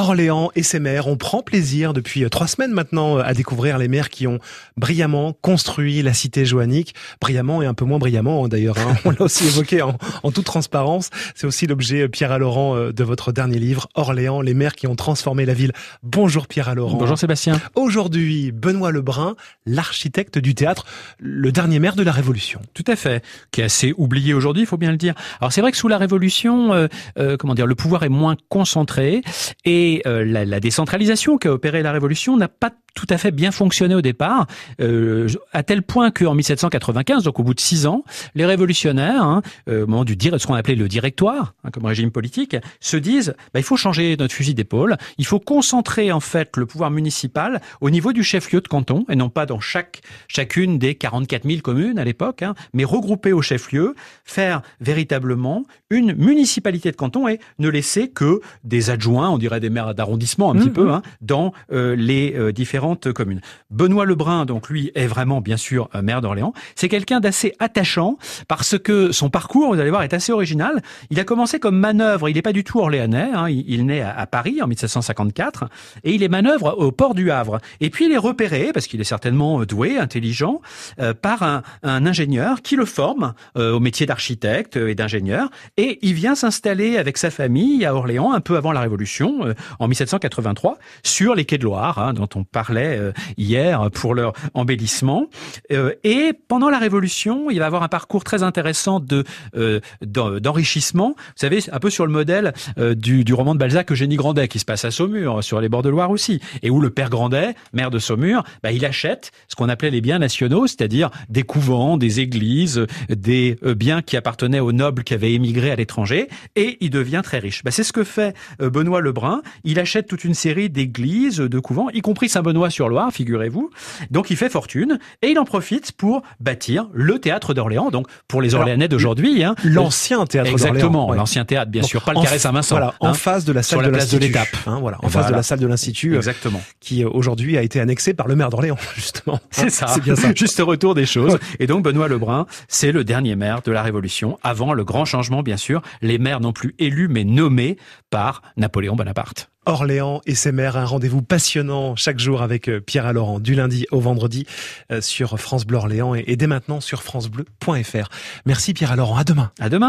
Orléans et ses maires. On prend plaisir depuis trois semaines maintenant à découvrir les maires qui ont brillamment construit la cité joannique. Brillamment et un peu moins brillamment hein, d'ailleurs. Hein. On l'a aussi évoqué en, toute transparence. C'est aussi l'objet, Pierre Laurent, euh, de votre dernier livre, Orléans, les maires qui ont transformé la ville. Bonjour Pierre Laurent. Bonjour Sébastien. Aujourd'hui, Benoît Lebrun, l'architecte du théâtre, le dernier maire de la Révolution. Tout à fait, qui est assez oublié aujourd'hui, il faut bien le dire. Alors c'est vrai que sous la Révolution, euh, euh, comment dire, le pouvoir est moins concentré et la, la décentralisation qu'a opéré la Révolution n'a pas tout à fait bien fonctionné au départ, euh, à tel point qu'en 1795, donc au bout de six ans, les révolutionnaires, hein, euh, au moment du ce qu'on appelait le directoire, hein, comme régime politique, se disent bah, il faut changer notre fusil d'épaule, il faut concentrer en fait le pouvoir municipal au niveau du chef-lieu de canton et non pas dans chaque chacune des 44 000 communes à l'époque, hein, mais regrouper au chef-lieu, faire véritablement une municipalité de canton et ne laisser que des adjoints, on dirait des maires d'arrondissement un petit mmh, peu, mmh. hein, dans euh, les euh, différents communes. Benoît Lebrun, donc lui, est vraiment bien sûr maire d'Orléans. C'est quelqu'un d'assez attachant parce que son parcours, vous allez voir, est assez original. Il a commencé comme manœuvre. Il n'est pas du tout orléanais. Hein. Il, naît à, Paris en 1754 et il est manœuvre au port du Havre. Et puis il est repéré parce qu'il est certainement doué, intelligent, euh, par un, ingénieur qui le forme euh, au métier d'architecte et d'ingénieur. Et il vient s'installer avec sa famille à Orléans un peu avant la Révolution, euh, en 1783, sur les quais de Loire, hein, dont on parle euh, hier pour leur embellissement. Euh, et pendant la Révolution, il va avoir un parcours très intéressant de euh, d'enrichissement. Vous savez, un peu sur le modèle du, du roman de Balzac Eugénie Grandet qui se passe à Saumur, sur les bords de Loire aussi, et où le père Grandet, maire de Saumur, bah, il achète ce qu'on appelait les biens nationaux, c'est-à-dire des couvents, des églises, des biens qui appartenaient aux nobles qui avaient émigré à l'étranger, et il devient très riche. Bah, c'est ce que fait Benoît Lebrun. Il achète toute une série d'églises, de couvents, y compris Saint-Benoît sur loire figurez-vous. Donc il fait fortune et il en profite pour bâtir le théâtre d'Orléans. Donc pour les Orléanais d'aujourd'hui, hein, l'ancien théâtre d'Orléans. Exactement, l'ancien théâtre, bien sûr, pas le carré Saint-Vincent. Voilà, en hein, face de la salle de de l'étape. Hein, voilà, en face de la salle de l'Institut. Euh, exactement. qui euh, aujourd'hui a été annexé par le maire d'Orléans, justement. C'est ça. C'est bien ça. Juste retour des choses. Et donc Benoît Lebrun, c'est le dernier maire de la Révolution, avant le grand changement, bien sûr. Les maires non plus élus, mais nommés par Napoléon Bonaparte. Orléans et ses maires, un rendez-vous passionnant chaque jour avec euh, Pierre Alaurent, du lundi au vendredi euh, sur France Bleu Orléans et dès maintenant sur francebleu.fr. Merci Pierre Alaurent, à demain. À demain.